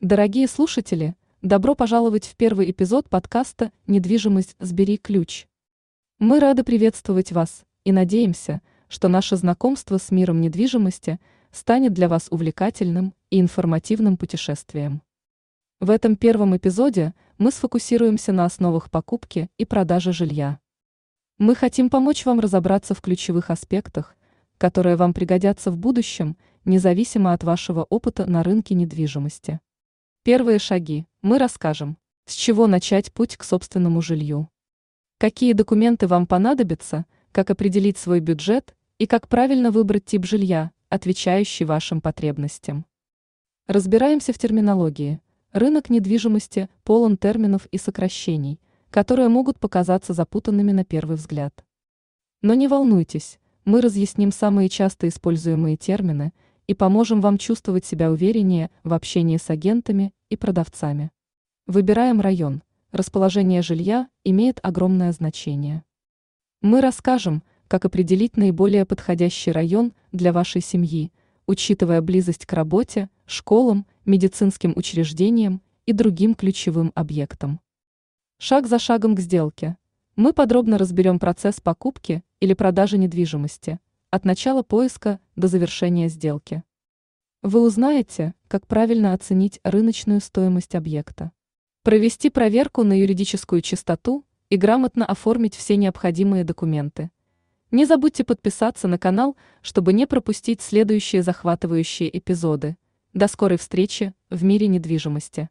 Дорогие слушатели, добро пожаловать в первый эпизод подкаста «Недвижимость. Сбери ключ». Мы рады приветствовать вас и надеемся, что наше знакомство с миром недвижимости станет для вас увлекательным и информативным путешествием. В этом первом эпизоде мы сфокусируемся на основах покупки и продажи жилья. Мы хотим помочь вам разобраться в ключевых аспектах, которые вам пригодятся в будущем, независимо от вашего опыта на рынке недвижимости. Первые шаги. Мы расскажем, с чего начать путь к собственному жилью. Какие документы вам понадобятся, как определить свой бюджет и как правильно выбрать тип жилья, отвечающий вашим потребностям. Разбираемся в терминологии. Рынок недвижимости полон терминов и сокращений, которые могут показаться запутанными на первый взгляд. Но не волнуйтесь, мы разъясним самые часто используемые термины – и поможем вам чувствовать себя увереннее в общении с агентами и продавцами. Выбираем район. Расположение жилья имеет огромное значение. Мы расскажем, как определить наиболее подходящий район для вашей семьи, учитывая близость к работе, школам, медицинским учреждениям и другим ключевым объектам. Шаг за шагом к сделке. Мы подробно разберем процесс покупки или продажи недвижимости, от начала поиска до завершения сделки. Вы узнаете, как правильно оценить рыночную стоимость объекта. Провести проверку на юридическую чистоту и грамотно оформить все необходимые документы. Не забудьте подписаться на канал, чтобы не пропустить следующие захватывающие эпизоды. До скорой встречи в мире недвижимости.